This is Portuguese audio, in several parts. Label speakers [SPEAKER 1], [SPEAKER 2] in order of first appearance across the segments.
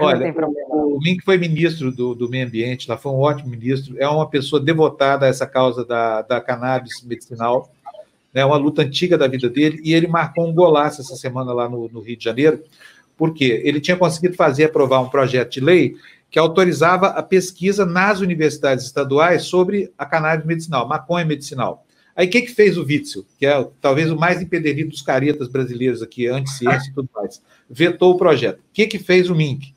[SPEAKER 1] Olha, o, Mink foi ministro do, do meio ambiente, lá foi um ótimo ministro, é uma pessoa devotada a essa causa da, da cannabis medicinal, é né, uma luta antiga da vida dele, e ele marcou um golaço essa semana lá no, no Rio de Janeiro, porque ele tinha conseguido fazer aprovar um projeto de lei que autorizava a pesquisa nas universidades estaduais sobre a cannabis medicinal, maconha medicinal. Aí o que, que fez o Witzel, que é talvez o mais empederido dos caretas brasileiros aqui, anti-ciência e tudo mais? Vetou o projeto. O que, que fez o MINC?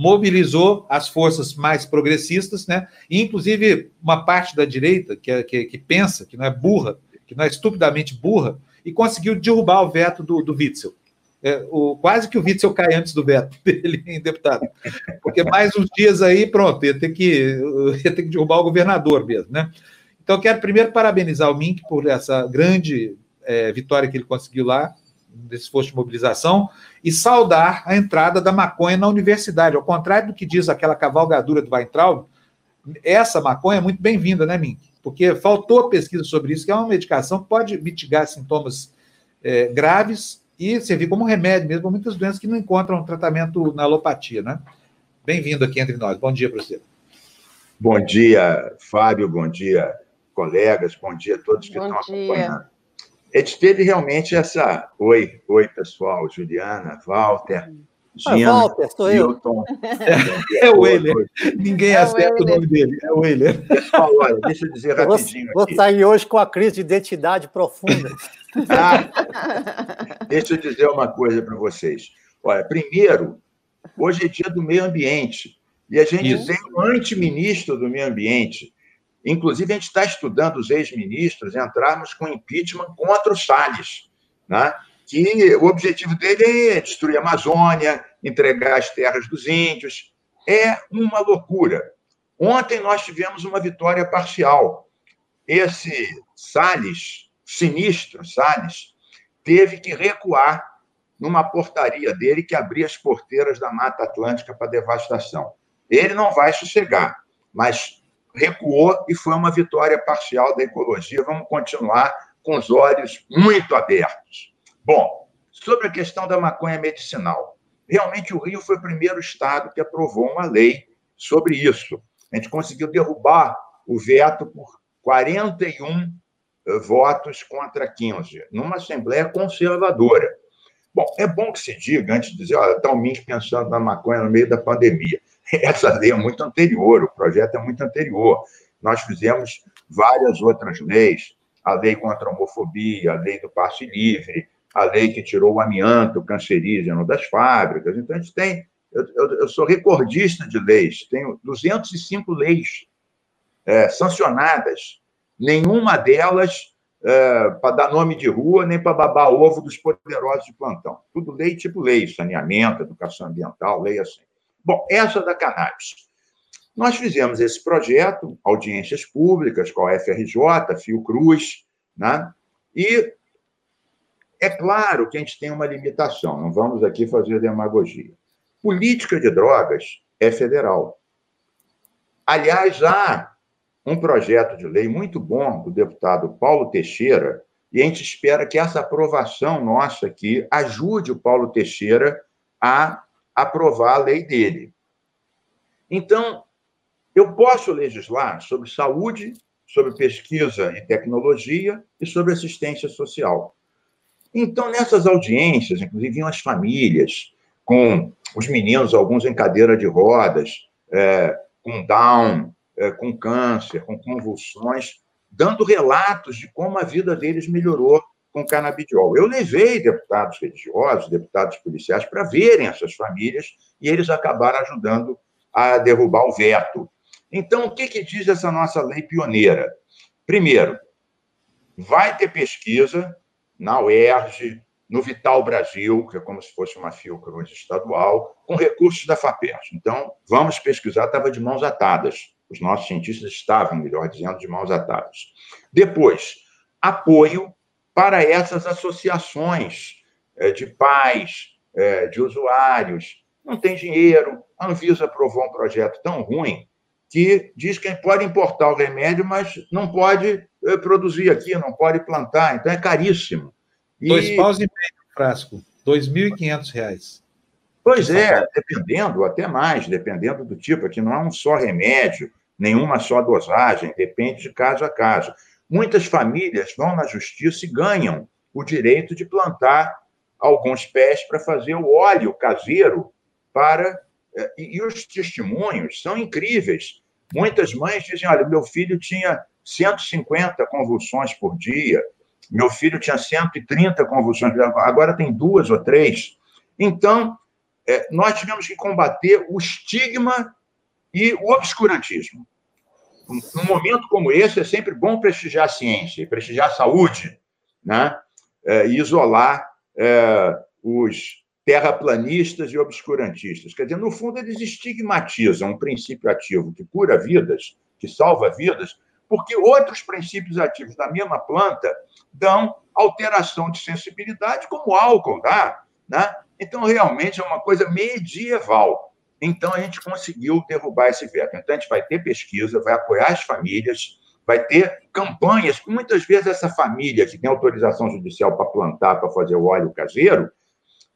[SPEAKER 1] Mobilizou as forças mais progressistas, né? E, inclusive, uma parte da direita que, é, que, que pensa, que não é burra, que não é estupidamente burra, e conseguiu derrubar o veto do, do Witzel. É, o, quase que o Witzel cai antes do veto dele em deputado. Porque mais uns dias aí, pronto, ia ter que, ia ter que derrubar o governador mesmo, né? Então, quero primeiro parabenizar o Mink por essa grande é, vitória que ele conseguiu lá, desse esforço de mobilização, e saudar a entrada da maconha na universidade. Ao contrário do que diz aquela cavalgadura do Weintraub, essa maconha é muito bem-vinda, né, Mink? Porque faltou pesquisa sobre isso, que é uma medicação que pode mitigar sintomas é, graves e servir como remédio mesmo para muitas doenças que não encontram tratamento na alopatia, né? Bem-vindo aqui entre nós. Bom dia para você.
[SPEAKER 2] Bom dia, Fábio. Bom dia, colegas. Bom dia a todos que bom estão dia. acompanhando. Gente teve realmente essa. Oi, oi, pessoal. Juliana, Walter.
[SPEAKER 3] Ah, Gina, ah, Walter, sou Hilton.
[SPEAKER 1] eu. É o Euler. Ninguém é acerta o, o, nome dele. É o Euler.
[SPEAKER 2] Pessoal, olha, deixa eu dizer rapidinho.
[SPEAKER 3] Vou, vou sair hoje com a crise de identidade profunda.
[SPEAKER 2] Ah, deixa eu dizer uma coisa para vocês. Olha, primeiro, hoje é dia do meio ambiente. E a gente Isso. tem um antiministro do meio ambiente. Inclusive, a gente está estudando os ex-ministros entrarmos com impeachment contra o Salles, né? que o objetivo dele é destruir a Amazônia, entregar as terras dos índios. É uma loucura. Ontem nós tivemos uma vitória parcial. Esse Salles, sinistro, Salles, teve que recuar numa portaria dele que abria as porteiras da Mata Atlântica para devastação. Ele não vai sossegar, mas recuou e foi uma vitória parcial da ecologia. Vamos continuar com os olhos muito abertos. Bom, sobre a questão da maconha medicinal. Realmente, o Rio foi o primeiro estado que aprovou uma lei sobre isso. A gente conseguiu derrubar o veto por 41 votos contra 15, numa Assembleia conservadora. Bom, é bom que se diga, antes de dizer, olha, o Mink pensando na maconha no meio da pandemia. Essa lei é muito anterior, o projeto é muito anterior. Nós fizemos várias outras leis, a lei contra a homofobia, a lei do passe livre, a lei que tirou o amianto cancerígeno das fábricas. Então, a gente tem. Eu, eu, eu sou recordista de leis, tenho 205 leis é, sancionadas nenhuma delas é, para dar nome de rua, nem para babar ovo dos poderosos de plantão. Tudo lei tipo lei, saneamento, educação ambiental, lei assim. Bom, essa da cannabis. Nós fizemos esse projeto, audiências públicas com a FRJ, Fiocruz, né? e é claro que a gente tem uma limitação, não vamos aqui fazer demagogia. Política de drogas é federal. Aliás, há um projeto de lei muito bom do deputado Paulo Teixeira, e a gente espera que essa aprovação nossa aqui ajude o Paulo Teixeira a aprovar a lei dele. Então, eu posso legislar sobre saúde, sobre pesquisa e tecnologia e sobre assistência social. Então, nessas audiências, inclusive, vinham as famílias, com os meninos, alguns em cadeira de rodas, é, com Down, é, com câncer, com convulsões, dando relatos de como a vida deles melhorou com canabidiol. Eu levei deputados religiosos, deputados policiais, para verem essas famílias e eles acabaram ajudando a derrubar o veto. Então, o que, que diz essa nossa lei pioneira? Primeiro, vai ter pesquisa na UERJ, no Vital Brasil, que é como se fosse uma Fiocruz estadual, com recursos da FAPERJ. Então, vamos pesquisar, estava de mãos atadas. Os nossos cientistas estavam, melhor dizendo, de mãos atadas. Depois, apoio para essas associações é, de pais, é, de usuários. Não tem dinheiro. A Anvisa aprovou um projeto tão ruim que diz que pode importar o remédio, mas não pode é, produzir aqui, não pode plantar. Então, é caríssimo.
[SPEAKER 1] E... Dois paus e meio frasco. R$ 2.500.
[SPEAKER 2] Pois é, dependendo, até mais, dependendo do tipo. Aqui não é um só remédio, nenhuma só dosagem, depende de caso a caso. Muitas famílias vão na justiça e ganham o direito de plantar alguns pés para fazer o óleo caseiro para. Eh, e, os testemunhos são incríveis. Muitas mães dizem: olha, meu filho tinha 150 convulsões por dia, meu filho tinha 130 convulsões, agora tem duas ou três. Então, é, nós tivemos que combater o estigma e o obscurantismo. Num momento como esse, é sempre bom prestigiar a ciência, prestigiar a saúde, né? É, e isolar é, os terraplanistas e obscurantistas. Quer dizer, no fundo, eles estigmatizam um princípio ativo que cura vidas, que salva vidas, porque outros princípios ativos da mesma planta dão alteração de sensibilidade, como o álcool dá. Né? Então, realmente é uma coisa medieval. Então, a gente conseguiu derrubar esse veto. Então, a gente vai ter pesquisa, vai apoiar as famílias, vai ter campanhas. Muitas vezes, essa família que tem autorização judicial para plantar, para fazer o óleo caseiro,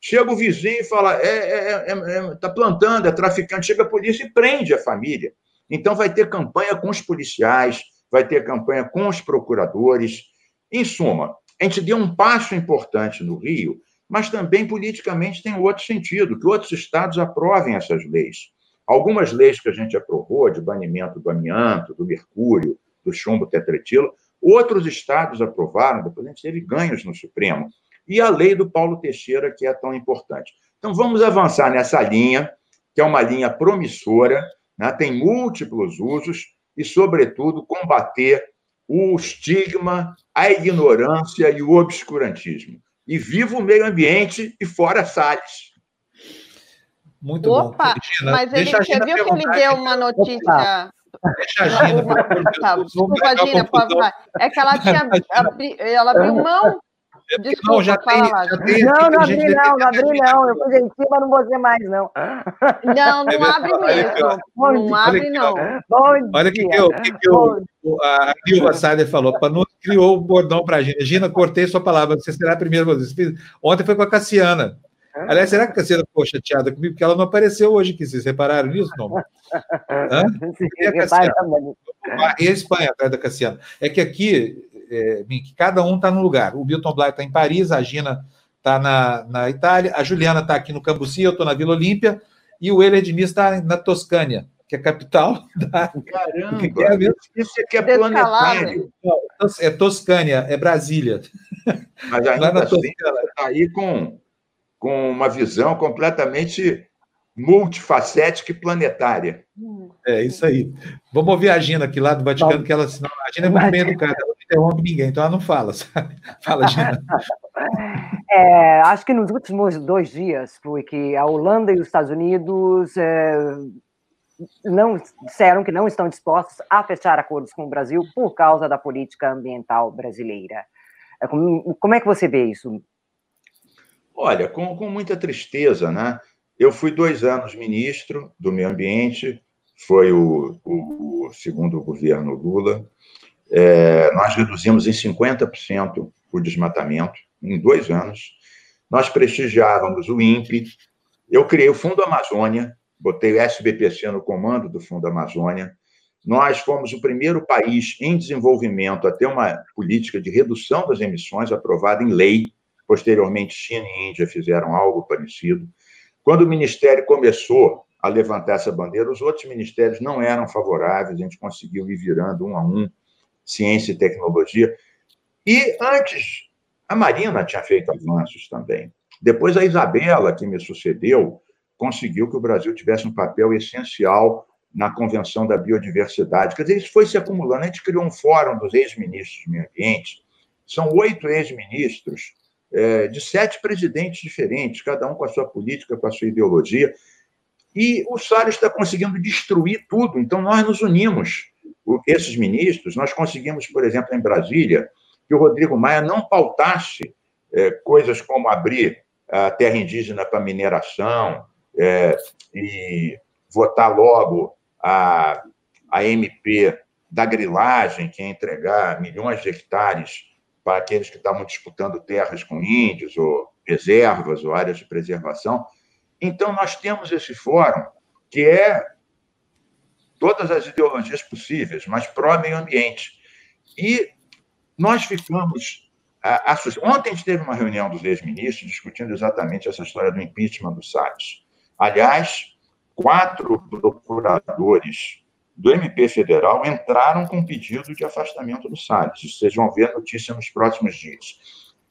[SPEAKER 2] chega o vizinho e fala: está é, é, é, é tá plantando, é traficante. Chega a polícia e prende a família. Então, vai ter campanha com os policiais, vai ter campanha com os procuradores. Em suma, a gente deu um passo importante no Rio, mas também politicamente tem outro sentido, que outros estados aprovem essas leis. Algumas leis que a gente aprovou, de banimento do amianto, do mercúrio, do chumbo tetretilo, outros estados aprovaram, depois a gente teve ganhos no Supremo. E a lei do Paulo Teixeira, que é tão importante. Então, vamos avançar nessa linha, que é uma linha promissora, né? tem múltiplos usos, e, sobretudo, combater o estigma, a ignorância e o obscurantismo. E viva o meio ambiente e fora Salles.
[SPEAKER 4] Muito Opa, bom. Regina, mas ele, você viu que ele deu uma notícia. Opa. Deixa a Gina, tá, Desculpa, Gina, É que ela tinha ela abriu mão Desculpa, não, já tem, já tem,
[SPEAKER 5] Não, não abri não, não abri não. Eu fui gentil, mas não vou ser mais, não.
[SPEAKER 4] Não, não abre mesmo. Não abre, não.
[SPEAKER 1] Olha o que, que, eu, que, que eu, a Silva Sader falou. Panu criou o bordão para a Gina. Gina, cortei sua palavra. Você será a primeira vez. Ontem foi com a Cassiana. Aliás, será que a Cassiana ficou chateada comigo? Porque ela não apareceu hoje aqui. Vocês repararam nisso, não? Hã? E a Cassiana? E a Espanha atrás da Cassiana. É que aqui é, que cada um está num lugar. O Milton Bly está em Paris, a Gina está na, na Itália, a Juliana está aqui no Cambuci, eu estou na Vila Olímpia, e o Euler Diniz está na Toscânia, que é a capital da.
[SPEAKER 2] Caramba! Que é mesmo? Isso aqui é planetário.
[SPEAKER 1] é Toscânia, é Brasília.
[SPEAKER 2] Mas ainda assim, está aí com, com uma visão completamente multifacética e planetária.
[SPEAKER 1] É isso aí. Vamos ouvir a Gina aqui lá do Vaticano, que ela, a Gina é muito bem educada, interrompe ninguém, então ela não fala, sabe? Fala, Gina.
[SPEAKER 5] É, acho que nos últimos dois dias foi que a Holanda e os Estados Unidos é, não disseram que não estão dispostos a fechar acordos com o Brasil por causa da política ambiental brasileira. É, como, como é que você vê isso?
[SPEAKER 2] Olha, com, com muita tristeza, né? Eu fui dois anos ministro do Meio Ambiente, foi o, o, o segundo governo Lula. É, nós reduzimos em 50% o desmatamento em dois anos. Nós prestigiávamos o INPE. Eu criei o Fundo Amazônia, botei o SBPC no comando do Fundo Amazônia. Nós fomos o primeiro país em desenvolvimento a ter uma política de redução das emissões aprovada em lei. Posteriormente, China e Índia fizeram algo parecido. Quando o Ministério começou a levantar essa bandeira, os outros ministérios não eram favoráveis, a gente conseguiu ir virando um a um, ciência e tecnologia. E antes, a Marina tinha feito avanços também. Depois, a Isabela, que me sucedeu, conseguiu que o Brasil tivesse um papel essencial na Convenção da Biodiversidade. Quer dizer, isso foi se acumulando. A gente criou um fórum dos ex-ministros do meio ambiente. São oito ex-ministros é, de sete presidentes diferentes, cada um com a sua política, com a sua ideologia. E o Salles está conseguindo destruir tudo. Então, nós nos unimos, esses ministros, nós conseguimos, por exemplo, em Brasília, que o Rodrigo Maia não pautasse é, coisas como abrir a terra indígena para mineração é, e votar logo a, a MP da grilagem, que é entregar milhões de hectares para aqueles que estavam disputando terras com índios, ou reservas, ou áreas de preservação. Então, nós temos esse fórum, que é todas as ideologias possíveis, mas pró-meio ambiente. E nós ficamos. Ontem a gente teve uma reunião dos ex-ministros discutindo exatamente essa história do impeachment do Salles. Aliás, quatro procuradores do MP Federal entraram com pedido de afastamento do Salles. Vocês vão ver a notícia nos próximos dias.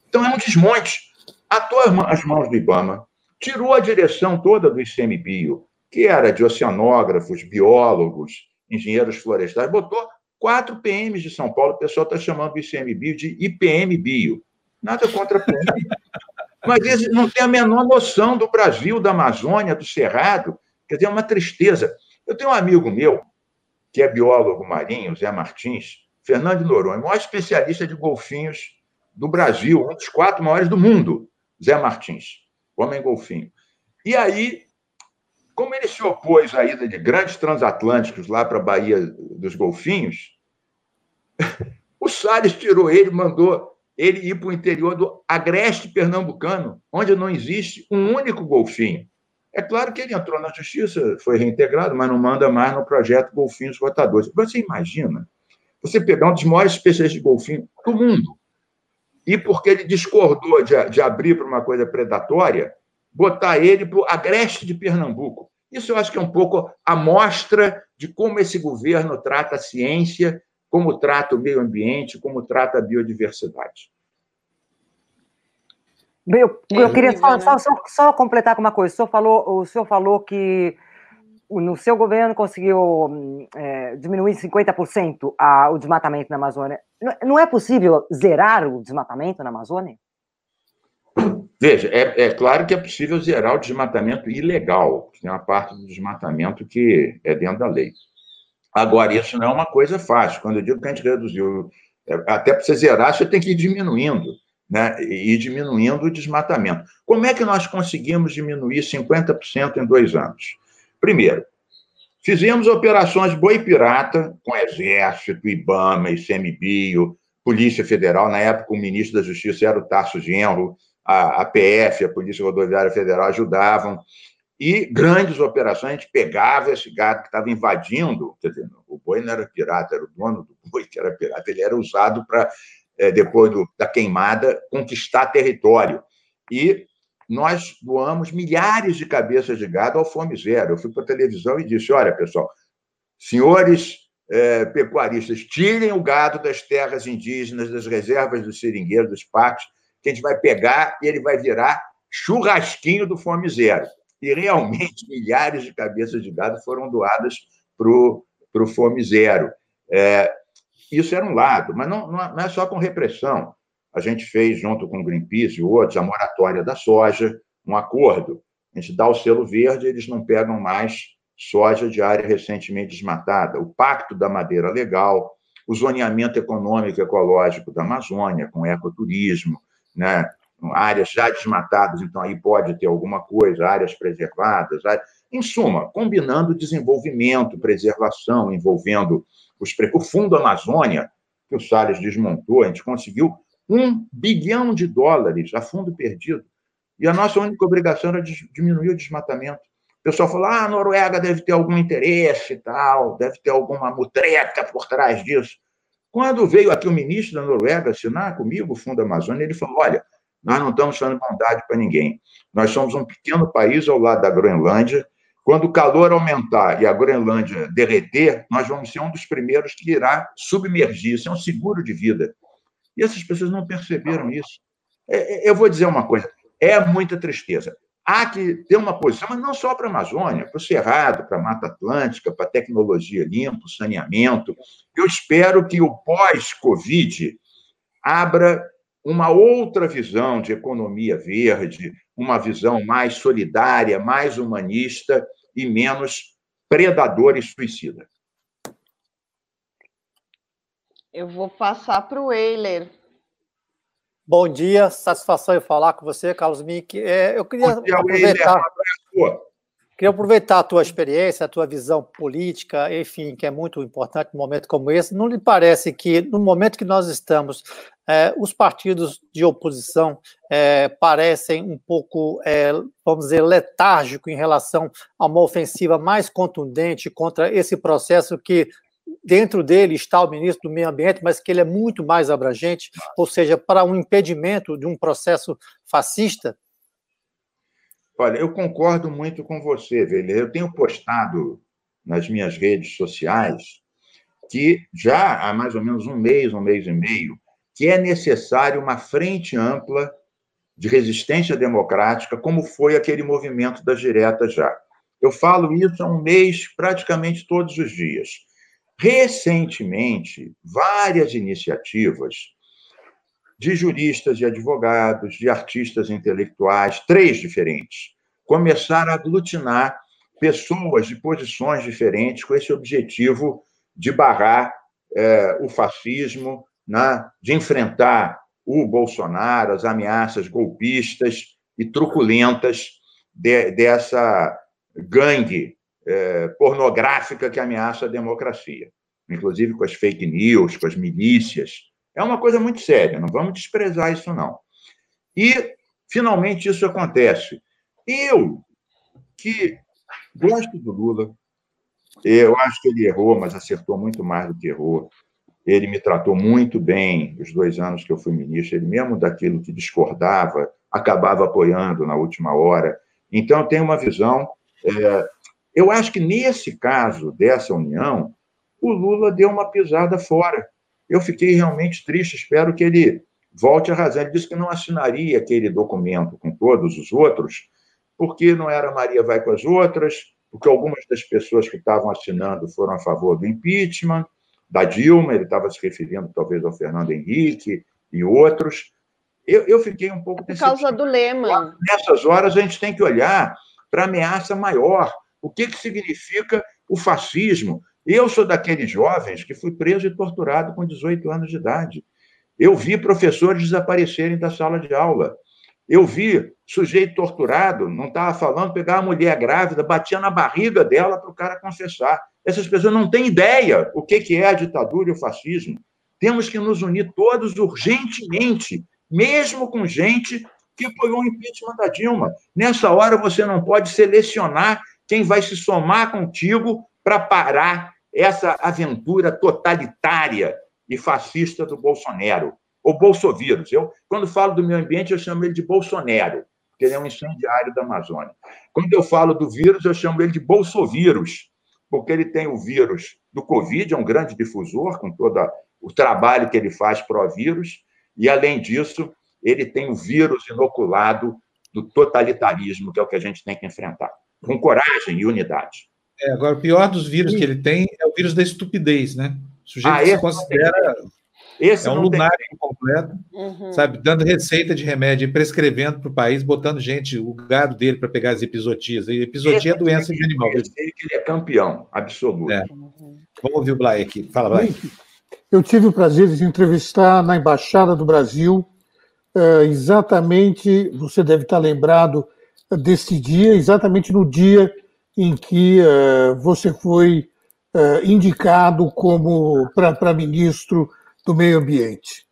[SPEAKER 2] Então, é um desmonte. Atou as mãos do Ibama, tirou a direção toda do ICMBio, que era de oceanógrafos, biólogos, engenheiros florestais, botou quatro PMs de São Paulo, o pessoal está chamando o ICMBio de IPM Bio. Nada contra a PM. Mas eles não têm a menor noção do Brasil, da Amazônia, do Cerrado. Quer dizer, é uma tristeza. Eu tenho um amigo meu, que é biólogo marinho, Zé Martins, Fernando Noronha, maior especialista de golfinhos do Brasil, um dos quatro maiores do mundo, Zé Martins, homem golfinho. E aí, como ele se opôs à ida de grandes transatlânticos lá para a Baía dos Golfinhos, o Salles tirou ele, mandou ele ir para o interior do agreste pernambucano, onde não existe um único golfinho. É claro que ele entrou na justiça, foi reintegrado, mas não manda mais no projeto Golfinhos Rotadores. Você imagina você pegar um dos maiores especialistas de golfinho do mundo e, porque ele discordou de, de abrir para uma coisa predatória, botar ele para o agreste de Pernambuco. Isso eu acho que é um pouco a mostra de como esse governo trata a ciência, como trata o meio ambiente, como trata a biodiversidade.
[SPEAKER 5] Eu, eu queria só, só, só, só, completar com uma coisa. O senhor falou, o senhor falou que no seu governo conseguiu é, diminuir 50% a, o desmatamento na Amazônia. Não é possível zerar o desmatamento na Amazônia?
[SPEAKER 2] Veja, é, é, claro que é possível zerar o desmatamento ilegal. Tem uma parte do desmatamento que é dentro da lei. Agora, isso não é uma coisa fácil. Quando eu digo que a gente reduziu, é, até para você zerar, você tem que ir diminuindo né, e diminuindo o desmatamento. Como é que nós conseguimos diminuir 50% em dois anos? Primeiro, fizemos operações boi pirata com Exército, IBAMA, ICMBio, Polícia Federal. Na época, o ministro da Justiça era o Tasso Genro, a, a PF, a Polícia Rodoviária Federal, ajudavam. E grandes operações, pegava esse gado que estava invadindo, quer dizer, o boi não era pirata, era o dono do boi que era pirata, ele era usado para é, depois do, da queimada, conquistar território. E nós doamos milhares de cabeças de gado ao Fome Zero. Eu fui para a televisão e disse: olha, pessoal, senhores é, pecuaristas, tirem o gado das terras indígenas, das reservas dos seringueiros, dos parques, que a gente vai pegar e ele vai virar churrasquinho do Fome Zero. E realmente milhares de cabeças de gado foram doadas para o Fome Zero. É, isso era um lado, mas não, não é só com repressão. A gente fez, junto com o Greenpeace e outros, a moratória da soja, um acordo. A gente dá o selo verde, eles não pegam mais soja de área recentemente desmatada. O Pacto da Madeira Legal, o zoneamento econômico e ecológico da Amazônia, com ecoturismo, né? áreas já desmatadas, então aí pode ter alguma coisa, áreas preservadas. Áreas... Em suma, combinando desenvolvimento, preservação, envolvendo os, o Fundo Amazônia, que o Salles desmontou, a gente conseguiu um bilhão de dólares a fundo perdido. E a nossa única obrigação era diminuir o desmatamento. O pessoal falou: ah, a Noruega deve ter algum interesse e tal, deve ter alguma mutreca por trás disso. Quando veio aqui o ministro da Noruega assinar comigo o Fundo Amazônia, ele falou: olha, nós não estamos fazendo bondade para ninguém. Nós somos um pequeno país ao lado da Groenlândia quando o calor aumentar e a Groenlândia derreter, nós vamos ser um dos primeiros que irá submergir. Isso é um seguro de vida. E essas pessoas não perceberam isso. É, é, eu vou dizer uma coisa: é muita tristeza. Há que ter uma posição, mas não só para a Amazônia, para o Cerrado, para a Mata Atlântica, para a tecnologia limpa, saneamento. Eu espero que o pós-Covid abra uma outra visão de economia verde, uma visão mais solidária, mais humanista e menos predadora e suicida.
[SPEAKER 4] Eu vou passar para o Eiler.
[SPEAKER 3] Bom dia, satisfação em falar com você, Carlos Mick. É, eu queria dia, aproveitar. Eiler, Queria aproveitar a tua experiência, a tua visão política, enfim, que é muito importante num momento como esse. Não lhe parece que, no momento que nós estamos, é, os partidos de oposição é, parecem um pouco, é, vamos dizer, letárgico em relação a uma ofensiva mais contundente contra esse processo que dentro dele está o ministro do Meio Ambiente, mas que ele é muito mais abrangente, ou seja, para um impedimento de um processo fascista?
[SPEAKER 2] Olha, eu concordo muito com você, Velha. Eu tenho postado nas minhas redes sociais que já há mais ou menos um mês, um mês e meio, que é necessário uma frente ampla de resistência democrática, como foi aquele movimento das diretas já. Eu falo isso há um mês, praticamente todos os dias. Recentemente, várias iniciativas de juristas e advogados, de artistas intelectuais, três diferentes, começaram a aglutinar pessoas de posições diferentes com esse objetivo de barrar é, o fascismo, né, de enfrentar o Bolsonaro, as ameaças golpistas e truculentas de, dessa gangue é, pornográfica que ameaça a democracia, inclusive com as fake news, com as milícias. É uma coisa muito séria, não vamos desprezar isso, não. E, finalmente, isso acontece. Eu, que gosto do Lula, eu acho que ele errou, mas acertou muito mais do que errou. Ele me tratou muito bem os dois anos que eu fui ministro. Ele, mesmo daquilo que discordava, acabava apoiando na última hora. Então, eu tenho uma visão. É, eu acho que nesse caso dessa união, o Lula deu uma pisada fora. Eu fiquei realmente triste, espero que ele volte a razão. Ele disse que não assinaria aquele documento com todos os outros, porque não era Maria vai com as outras, porque algumas das pessoas que estavam assinando foram a favor do impeachment, da Dilma, ele estava se referindo talvez ao Fernando Henrique e outros. Eu, eu fiquei um pouco...
[SPEAKER 4] Por causa do lema.
[SPEAKER 2] Nessas horas, a gente tem que olhar para a ameaça maior. O que, que significa o fascismo? Eu sou daqueles jovens que fui preso e torturado com 18 anos de idade. Eu vi professores desaparecerem da sala de aula. Eu vi sujeito torturado, não estava falando, pegar a mulher grávida, batia na barriga dela para o cara confessar. Essas pessoas não têm ideia o que é a ditadura e o fascismo. Temos que nos unir todos urgentemente, mesmo com gente que apoiou o impeachment da Dilma. Nessa hora, você não pode selecionar quem vai se somar contigo para parar essa aventura totalitária e fascista do Bolsonaro, ou Bolsovírus. Eu, quando falo do meio ambiente, eu chamo ele de Bolsonaro, porque ele é um incendiário da Amazônia. Quando eu falo do vírus, eu chamo ele de Bolsovírus, porque ele tem o vírus do Covid, é um grande difusor, com todo o trabalho que ele faz pró-vírus, e, além disso, ele tem o vírus inoculado do totalitarismo, que é o que a gente tem que enfrentar, com coragem e unidade.
[SPEAKER 1] É, agora, o pior dos vírus Sim. que ele tem é o vírus da estupidez, né? O sujeito ah, se considera esse é um lunário tem... completo, uhum. sabe? Dando receita de remédio e prescrevendo para o país, botando gente, o gado dele para pegar as episotias. E episotia é doença de animal.
[SPEAKER 2] Eu sei que ele é campeão absoluto. É.
[SPEAKER 1] Vamos ouvir o Blay aqui. Fala, Blay.
[SPEAKER 6] Eu tive o prazer de entrevistar na Embaixada do Brasil, eh, exatamente, você deve estar lembrado desse dia, exatamente no dia em que uh, você foi uh, indicado como para ministro do Meio Ambiente.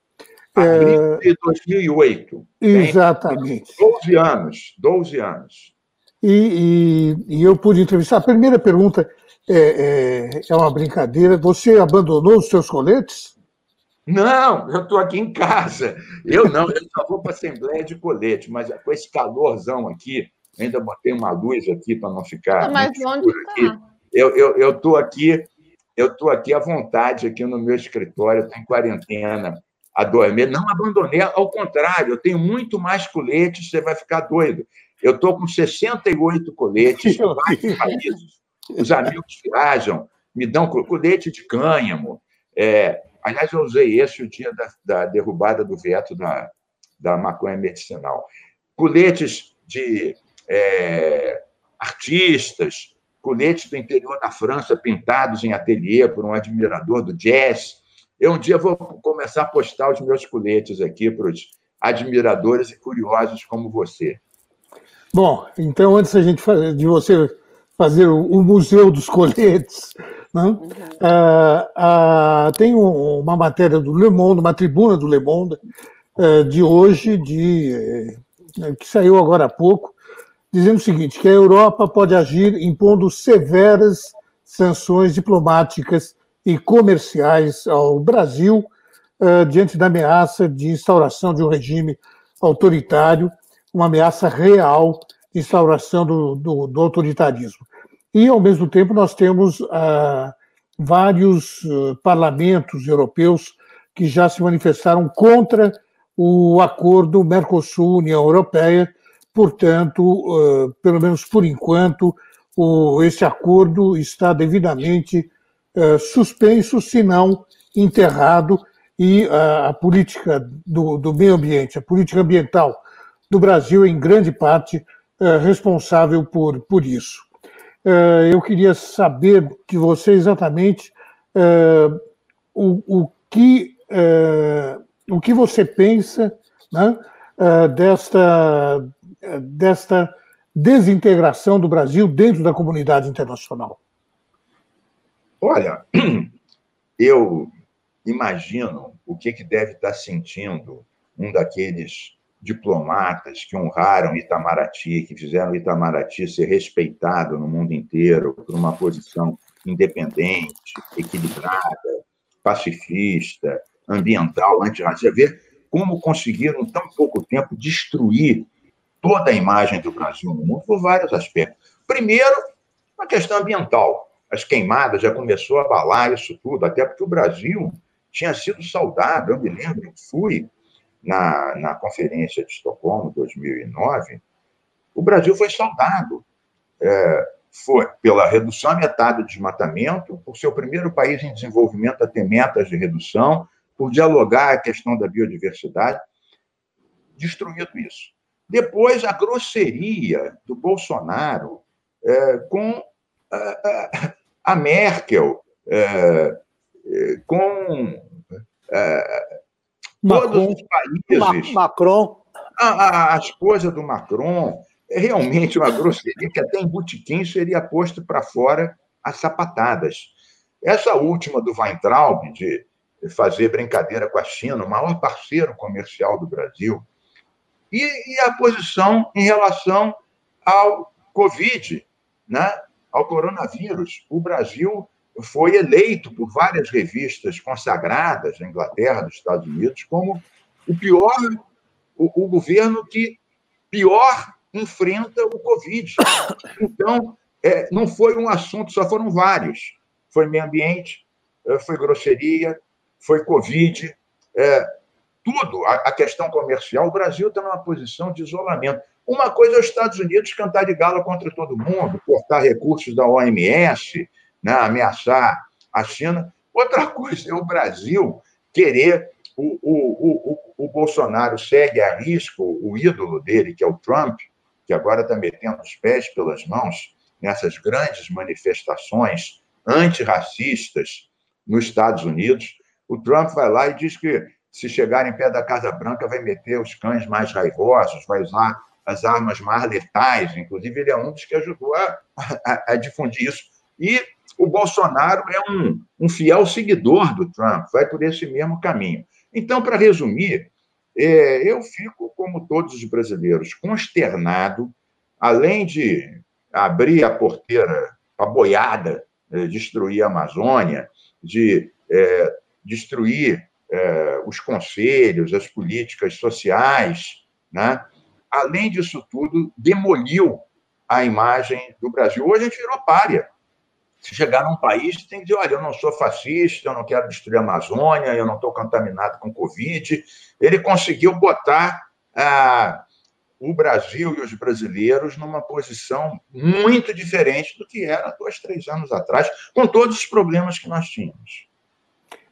[SPEAKER 2] Abril de 2008.
[SPEAKER 6] Exatamente.
[SPEAKER 2] 12 anos, 12 anos.
[SPEAKER 6] E, e, e, eu pude entrevistar. A primeira pergunta é, é, é uma brincadeira. Você abandonou os seus coletes?
[SPEAKER 2] Não, eu estou aqui em casa. Eu não, eu só vou para a Assembleia de colete, mas com esse calorzão aqui, Ainda botei uma luz aqui para não ficar.
[SPEAKER 4] Tá, mas onde está?
[SPEAKER 2] Eu estou aqui, eu estou aqui à vontade aqui no meu escritório, estou em quarentena dois meses. Não abandonei, ao contrário, eu tenho muito mais coletes, você vai ficar doido. Eu estou com 68 coletes em vários países. Os amigos viajam, me dão colete de cânhamo. É, aliás, eu usei esse o dia da, da derrubada do veto da, da maconha medicinal. Coletes de é, artistas, coletes do interior da França pintados em ateliê por um admirador do jazz. Eu um dia vou começar a postar os meus coletes aqui para os admiradores e curiosos como você.
[SPEAKER 6] Bom, então antes a gente de você fazer o, o Museu dos Coletes. Né? Uhum. Ah, ah, tem um, uma matéria do Le Monde, uma tribuna do Le Monde, eh, de hoje, de, eh, que saiu agora há pouco, dizendo o seguinte: que a Europa pode agir impondo severas sanções diplomáticas e comerciais ao Brasil uh, diante da ameaça de instauração de um regime autoritário, uma ameaça real de instauração do, do, do autoritarismo. E, ao mesmo tempo, nós temos uh, vários uh, parlamentos europeus que já se manifestaram contra o acordo Mercosul-União Europeia, portanto, pelo menos por enquanto, o, esse acordo está devidamente uh, suspenso, se não enterrado, e uh, a política do, do, meio ambiente, a política ambiental do Brasil, em grande parte, uh, responsável por, por isso. Eu queria saber de você exatamente o, o, que, o que você pensa né, desta, desta desintegração do Brasil dentro da comunidade internacional?
[SPEAKER 2] Olha, eu imagino o que, que deve estar sentindo um daqueles diplomatas que honraram Itamaraty, que fizeram Itamaraty ser respeitado no mundo inteiro por uma posição independente, equilibrada, pacifista, ambiental, antirracista. Ver como conseguiram, em tão pouco tempo, destruir toda a imagem do Brasil no mundo por vários aspectos. Primeiro, a questão ambiental. As queimadas já começou a abalar isso tudo, até porque o Brasil tinha sido saudado. Eu me lembro, fui na, na Conferência de Estocolmo, 2009, o Brasil foi saudado. É, foi pela redução à metade do desmatamento, por ser o primeiro país em desenvolvimento a ter metas de redução, por dialogar a questão da biodiversidade, destruído isso. Depois, a grosseria do Bolsonaro é, com a, a Merkel, é, é com é, todos os países.
[SPEAKER 3] Macron.
[SPEAKER 2] as coisas do Macron. É realmente uma grosseria que até em botequim seria posto para fora as sapatadas. Essa última do Weintraub, de fazer brincadeira com a China, o maior parceiro comercial do Brasil, e, e a posição em relação ao Covid, né? ao coronavírus. O Brasil foi eleito por várias revistas consagradas na Inglaterra, nos Estados Unidos, como o pior, o, o governo que pior enfrenta o Covid. Então, é, não foi um assunto, só foram vários. Foi meio ambiente, é, foi grosseria, foi Covid, é, tudo, a, a questão comercial, o Brasil está numa posição de isolamento. Uma coisa é os Estados Unidos cantar de gala contra todo mundo, cortar recursos da OMS, né, ameaçar a China. Outra coisa é o Brasil querer. O, o, o, o Bolsonaro segue a risco o ídolo dele, que é o Trump, que agora está metendo os pés pelas mãos nessas grandes manifestações antirracistas nos Estados Unidos. O Trump vai lá e diz que se chegar em pé da Casa Branca, vai meter os cães mais raivosos, vai usar as armas mais letais. Inclusive, ele é um dos que ajudou a, a, a difundir isso. E o Bolsonaro é um, um fiel seguidor do Trump, vai por esse mesmo caminho. Então, para resumir, é, eu fico, como todos os brasileiros, consternado, além de abrir a porteira, a boiada, é, destruir a Amazônia, de é, destruir é, os conselhos, as políticas sociais, né? além disso tudo, demoliu a imagem do Brasil. Hoje a gente virou párea. Se chegar num país, tem que dizer: olha, eu não sou fascista, eu não quero destruir a Amazônia, eu não estou contaminado com Covid. Ele conseguiu botar ah, o Brasil e os brasileiros numa posição muito diferente do que era dois, três anos atrás, com todos os problemas que nós tínhamos.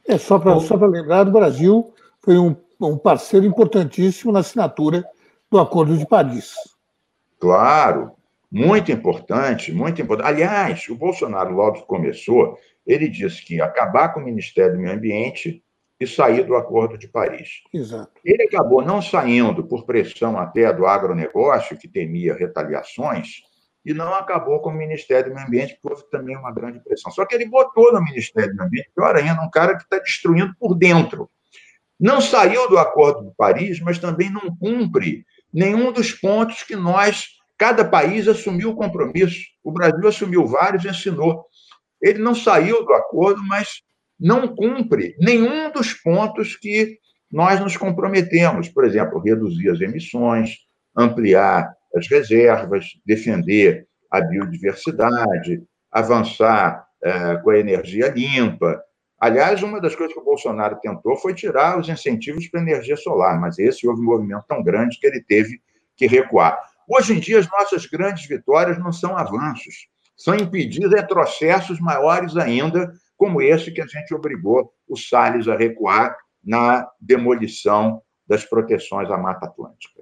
[SPEAKER 6] É, só para só lembrar, o Brasil foi um, um parceiro importantíssimo na assinatura do Acordo de Paris.
[SPEAKER 2] Claro, muito importante, muito importante. Aliás, o Bolsonaro, logo que começou, ele disse que ia acabar com o Ministério do Meio Ambiente e sair do Acordo de Paris.
[SPEAKER 6] Exato.
[SPEAKER 2] Ele acabou não saindo por pressão até do agronegócio, que temia retaliações, e não acabou com o Ministério do Meio Ambiente, porque houve também uma grande pressão. Só que ele botou no Ministério do Meio Ambiente, pior ainda, um cara que está destruindo por dentro. Não saiu do Acordo de Paris, mas também não cumpre nenhum dos pontos que nós, cada país assumiu o compromisso. O Brasil assumiu vários e assinou. Ele não saiu do acordo, mas não cumpre nenhum dos pontos que nós nos comprometemos. Por exemplo, reduzir as emissões, ampliar as reservas, defender a biodiversidade, avançar é, com a energia limpa. Aliás, uma das coisas que o Bolsonaro tentou foi tirar os incentivos para a energia solar, mas esse houve um movimento tão grande que ele teve que recuar. Hoje em dia, as nossas grandes vitórias não são avanços, são impedir retrocessos maiores ainda, como esse que a gente obrigou o Salles a recuar na demolição das proteções à Mata Atlântica.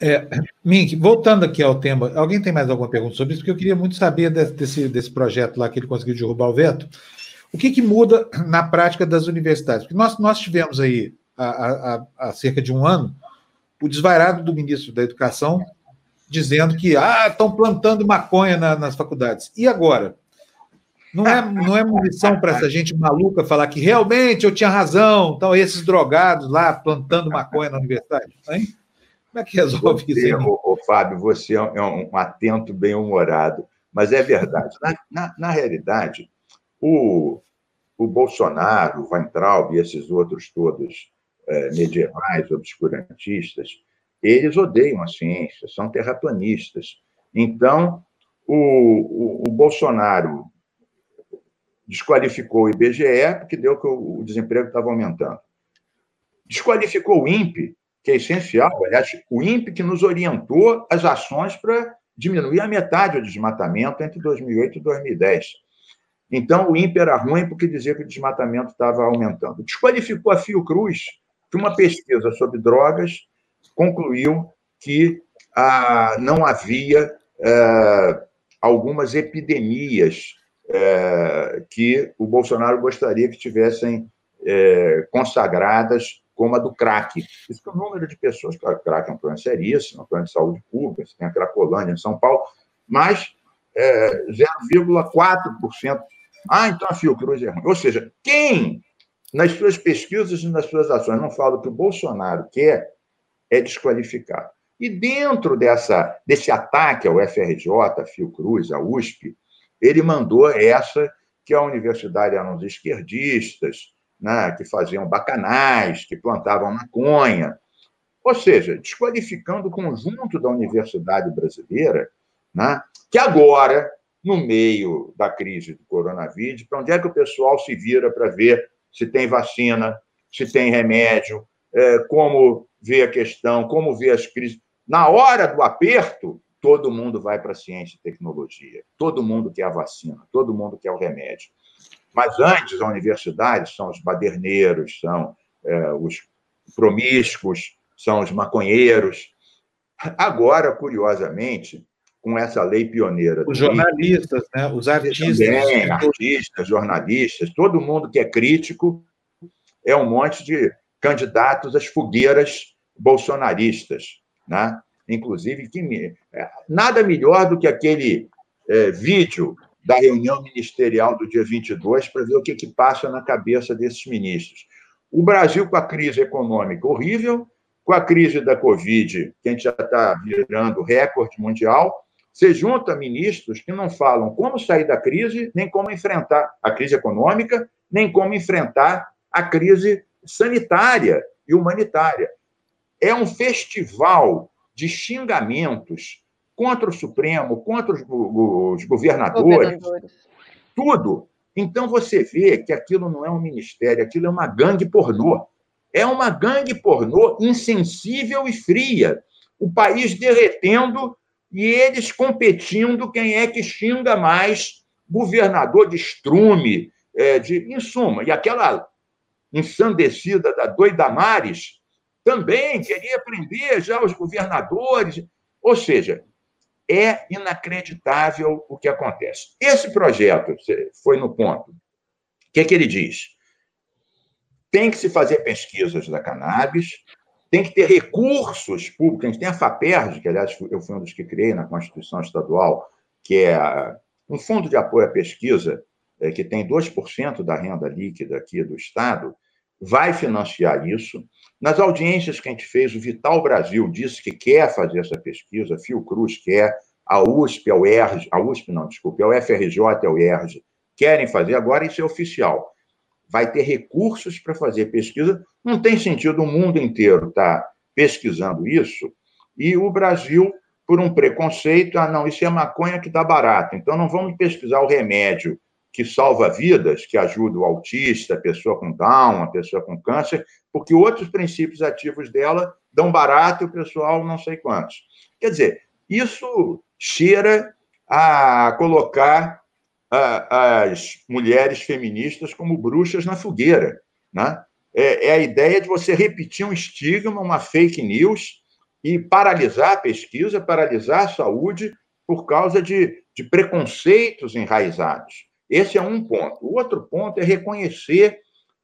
[SPEAKER 1] É, Mink, voltando aqui ao tema, alguém tem mais alguma pergunta sobre isso? Porque eu queria muito saber desse, desse projeto lá que ele conseguiu derrubar o veto. O que, que muda na prática das universidades? Porque nós, nós tivemos aí, há, há, há cerca de um ano, o desvairado do ministro da Educação dizendo que ah, estão plantando maconha na, nas faculdades. E agora? Não é, não é munição para essa gente maluca falar que realmente eu tinha razão, então esses drogados lá plantando maconha na universidade? Hein? Como é que resolve
[SPEAKER 2] você, isso? Ô, ô, Fábio, você é um, um atento bem-humorado, mas é verdade. Na, na, na, realidade, o, o Bolsonaro, o Weintraub e esses outros todos é, medievais, obscurantistas, eles odeiam a ciência, são terraplanistas. Então, o, o, o Bolsonaro desqualificou o IBGE, porque deu que o desemprego estava aumentando. Desqualificou o INPE, que é essencial, aliás, o INPE que nos orientou as ações para diminuir a metade o desmatamento entre 2008 e 2010. Então, o INPE era ruim porque dizia que o desmatamento estava aumentando. Desqualificou a Fiocruz, que uma pesquisa sobre drogas concluiu que ah, não havia ah, algumas epidemias é, que o Bolsonaro gostaria que tivessem é, consagradas como a do crack. Isso que o número de pessoas, claro, crack é um problema seríssimo, é um problema de saúde pública, você tem a Cracolândia em São Paulo, mas é, 0,4%. Ah, então a Fiocruz é ruim. Ou seja, quem, nas suas pesquisas e nas suas ações, não fala o que o Bolsonaro quer, é desqualificado. E dentro dessa, desse ataque ao FRJ, a Fiocruz, a USP, ele mandou essa que a universidade eram os esquerdistas, né, que faziam bacanais, que plantavam maconha. Ou seja, desqualificando o conjunto da universidade brasileira, né, que agora, no meio da crise do coronavírus, para onde é que o pessoal se vira para ver se tem vacina, se tem remédio, é, como vê a questão, como vê as crises. Na hora do aperto, todo mundo vai para a ciência e tecnologia, todo mundo quer a vacina, todo mundo quer o remédio. Mas antes, a universidade são os baderneiros, são é, os promíscuos, são os maconheiros. Agora, curiosamente, com essa lei pioneira.
[SPEAKER 1] Os jornalistas, né? os artistas. Também,
[SPEAKER 2] artistas, jornalistas, todo mundo que é crítico é um monte de candidatos às fogueiras bolsonaristas. Né? inclusive, que me... É, nada melhor do que aquele é, vídeo da reunião ministerial do dia 22 para ver o que, que passa na cabeça desses ministros. O Brasil, com a crise econômica horrível, com a crise da Covid, que a gente já está virando recorde mundial, você junta ministros que não falam como sair da crise, nem como enfrentar a crise econômica, nem como enfrentar a crise sanitária e humanitária. É um festival de xingamentos contra o Supremo, contra os, os governadores, governadores, tudo. Então você vê que aquilo não é um ministério, aquilo é uma gangue pornô. É uma gangue pornô insensível e fria. O país derretendo e eles competindo quem é que xinga mais governador de estrume, é, de, em suma. E aquela ensandecida da doida Mares, também queria prender já os governadores. Ou seja, é inacreditável o que acontece. Esse projeto foi no ponto. O que, é que ele diz? Tem que se fazer pesquisas da cannabis, tem que ter recursos públicos. A gente tem a FAPERJ, que, aliás, eu fui um dos que criei na Constituição Estadual, que é um fundo de apoio à pesquisa, é, que tem 2% da renda líquida aqui do Estado, vai financiar isso. Nas audiências que a gente fez, o Vital Brasil disse que quer fazer essa pesquisa, a Fiocruz quer, a USP, a UERJ, a USP não, desculpe, a UFRJ, a UERJ, querem fazer agora, isso é oficial. Vai ter recursos para fazer pesquisa. Não tem sentido o mundo inteiro estar tá pesquisando isso e o Brasil, por um preconceito, ah, não, isso é maconha que dá barato, então não vamos pesquisar o remédio que salva vidas, que ajuda o autista, a pessoa com Down, a pessoa com câncer, porque outros princípios ativos dela dão barato e o pessoal não sei quantos. Quer dizer, isso cheira a colocar as mulheres feministas como bruxas na fogueira. Né? É, é a ideia de você repetir um estigma, uma fake news e paralisar a pesquisa, paralisar a saúde por causa de, de preconceitos enraizados. Esse é um ponto. O outro ponto é reconhecer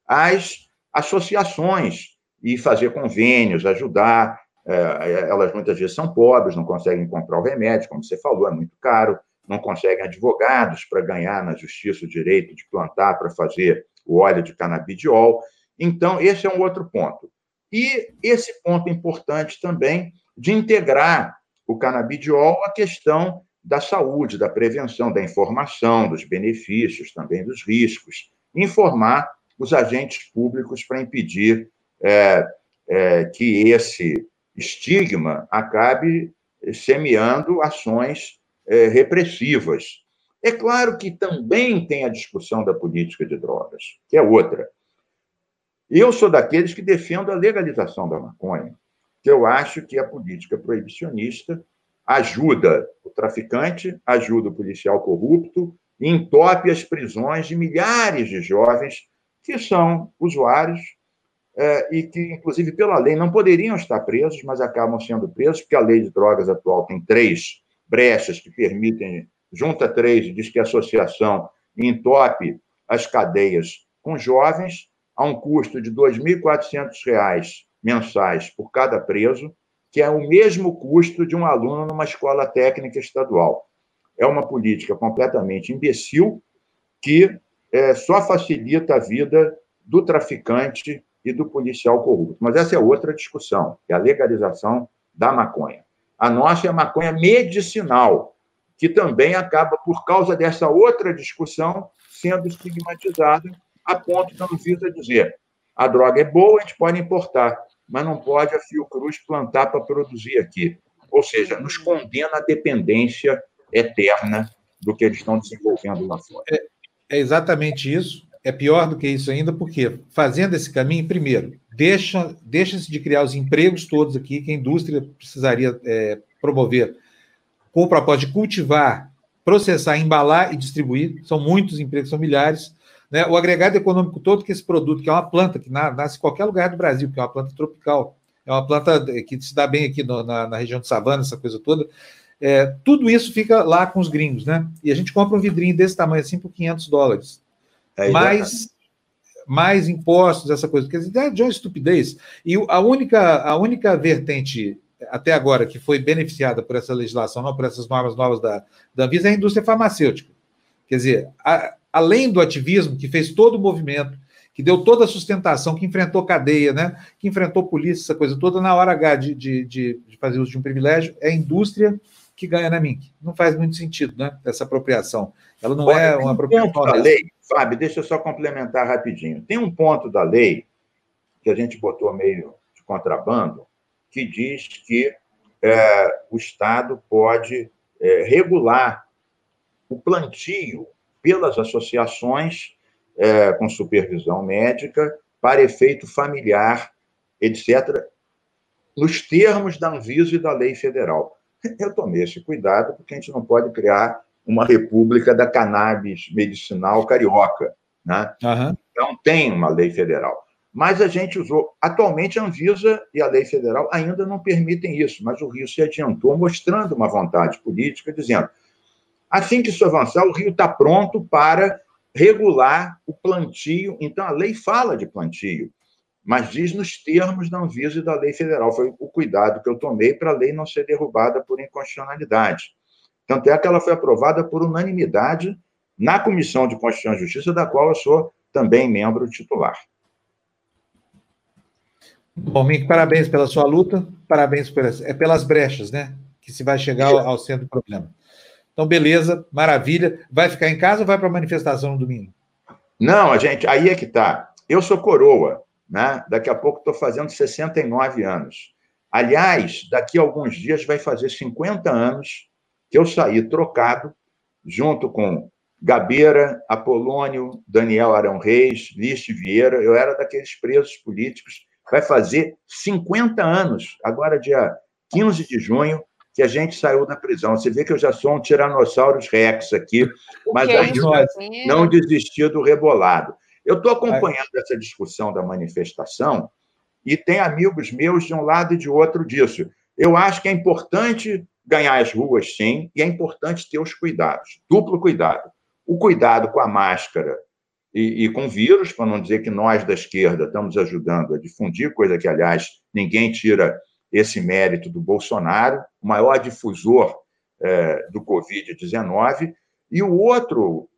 [SPEAKER 2] as associações e fazer convênios, ajudar. É, elas muitas vezes são pobres, não conseguem comprar o remédio, como você falou, é muito caro, não conseguem advogados para ganhar na justiça o direito de plantar para fazer o óleo de canabidiol. Então, esse é um outro ponto. E esse ponto importante também de integrar o canabidiol à questão da saúde, da prevenção, da informação, dos benefícios, também dos riscos, informar os agentes públicos para impedir é, é, que esse estigma acabe semeando ações é, repressivas. É claro que também tem a discussão da política de drogas, que é outra. Eu sou daqueles que defendo a legalização da maconha, que eu acho que a política proibicionista ajuda o traficante, ajuda o policial corrupto e entope as prisões de milhares de jovens que são usuários é, e que, inclusive, pela lei, não poderiam estar presos, mas acabam sendo presos, porque a lei de drogas atual tem três brechas que permitem, junta três diz que a associação entope as cadeias com jovens a um custo de R$ 2.400 mensais por cada preso, que é o mesmo custo de um aluno numa escola técnica estadual. É uma política completamente imbecil que é, só facilita a vida do traficante e do policial corrupto. Mas essa é outra discussão, é a legalização da maconha. A nossa é a maconha medicinal, que também acaba, por causa dessa outra discussão, sendo estigmatizada a ponto da Anvisa dizer a droga é boa, a gente pode importar mas não pode a Fiocruz plantar para produzir aqui. Ou seja, nos condena à dependência eterna do que eles estão desenvolvendo lá fora.
[SPEAKER 1] É, é exatamente isso. É pior do que isso ainda, porque fazendo esse caminho, primeiro, deixa, deixa-se de criar os empregos todos aqui que a indústria precisaria é, promover com o propósito de cultivar, processar, embalar e distribuir. São muitos empregos, são milhares. Né? O agregado econômico todo que esse produto, que é uma planta que nasce em qualquer lugar do Brasil, que é uma planta tropical, é uma planta que se dá bem aqui no, na, na, região de savana, essa coisa toda, é, tudo isso fica lá com os gringos, né? E a gente compra um vidrinho desse tamanho assim por 500 dólares. É, mais, mais impostos, essa coisa. Quer dizer, é de uma estupidez. E a única, a única vertente até agora que foi beneficiada por essa legislação, não por essas normas novas da, da Anvisa, é a indústria farmacêutica. Quer dizer, a, além do ativismo, que fez todo o movimento, que deu toda a sustentação, que enfrentou cadeia, né? que enfrentou polícia, essa coisa toda, na hora H de, de, de, fazer uso de um privilégio, é a indústria que ganha na MINC. Não faz muito sentido, né? Essa apropriação. Ela não Olha, é uma apropriação.
[SPEAKER 2] Ponto da lei, Fábio, deixa eu só complementar rapidinho. Tem um ponto da lei que a gente botou meio de contrabando, que diz que é, o Estado pode é, regular o plantio pelas associações é, com supervisão médica para efeito familiar, etc., nos termos da Anvisa e da lei federal. Eu tomei esse cuidado porque a gente não pode criar uma república da cannabis medicinal carioca. Né? Uhum. Então, tem uma lei federal. Mas a gente usou. Atualmente, a Anvisa e a lei federal ainda não permitem isso, mas o Rio se adiantou, mostrando uma vontade política, dizendo: Assim que isso avançar, o Rio está pronto para regular o plantio. Então, a lei fala de plantio. Mas diz nos termos da Anvisa e da lei federal. Foi o cuidado que eu tomei para a lei não ser derrubada por inconstitucionalidade. Tanto é que ela foi aprovada por unanimidade na Comissão de Constituição e Justiça, da qual eu sou também membro titular.
[SPEAKER 1] Bom, Mick, parabéns pela sua luta, parabéns pelas, é pelas brechas, né? Que se vai chegar ao, ao centro do problema. Então, beleza, maravilha. Vai ficar em casa ou vai para a manifestação no domingo?
[SPEAKER 2] Não, a gente, aí é que tá. Eu sou coroa, né? Daqui a pouco estou fazendo 69 anos. Aliás, daqui a alguns dias vai fazer 50 anos que eu saí trocado, junto com Gabeira, Apolônio, Daniel Arão Reis, Liste Vieira. Eu era daqueles presos políticos. Vai fazer 50 anos, agora dia 15 de junho, que a gente saiu da prisão. Você vê que eu já sou um Tiranossauro Rex aqui, mas ainda não desisti do rebolado. Eu estou acompanhando essa discussão da manifestação e tem amigos meus de um lado e de outro disso. Eu acho que é importante ganhar as ruas, sim, e é importante ter os cuidados, duplo cuidado. O cuidado com a máscara e, e com o vírus, para não dizer que nós da esquerda estamos ajudando a difundir, coisa que, aliás, ninguém tira esse mérito do Bolsonaro, o maior difusor é, do Covid-19. E o outro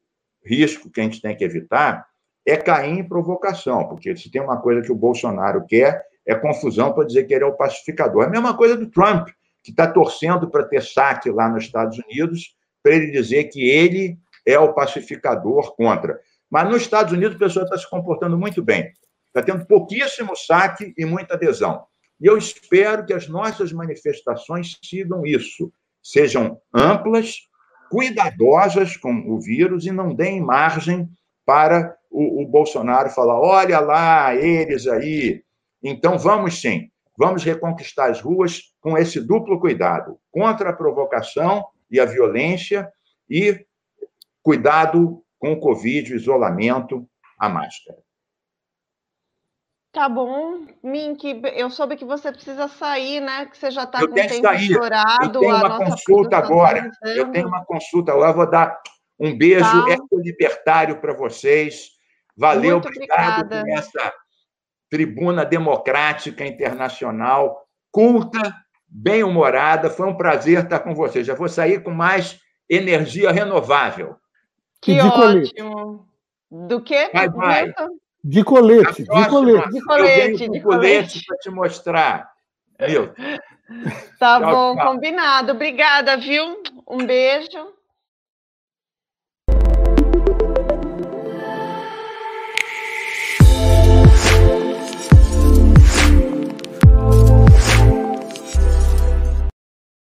[SPEAKER 2] risco que a gente tem que evitar é cair em provocação, porque se tem uma coisa que o Bolsonaro quer, é confusão para dizer que ele é o pacificador. É a mesma coisa do Trump, que está torcendo para ter saque lá nos Estados Unidos, para ele dizer que ele é o pacificador contra. Mas nos Estados Unidos, a pessoa está se comportando muito bem. Está tendo pouquíssimo saque e muita adesão. E eu espero que as nossas manifestações sigam isso, sejam amplas, cuidadosas com o vírus e não deem margem para o, o Bolsonaro falar: olha lá, eles aí. Então, vamos sim, vamos reconquistar as ruas com esse duplo cuidado contra a provocação e a violência e cuidado com o Covid, o isolamento, a máscara.
[SPEAKER 4] Tá bom, Mink, eu soube que você precisa sair, né? Que você já está com o tempo estourado.
[SPEAKER 2] Eu tenho uma consulta agora. Tá eu tenho uma consulta agora. Vou dar um beijo tá. libertário para vocês. Valeu, Muito obrigado obrigada. por essa tribuna democrática internacional, culta, bem-humorada. Foi um prazer estar com vocês. Já vou sair com mais energia renovável.
[SPEAKER 4] Que de ótimo. Colete. Do que?
[SPEAKER 2] Vai, vai.
[SPEAKER 6] De colete,
[SPEAKER 2] próxima, de colete. De colete, de colete para te mostrar. Viu?
[SPEAKER 4] Tá tchau, bom, tchau. combinado. Obrigada, viu? Um beijo.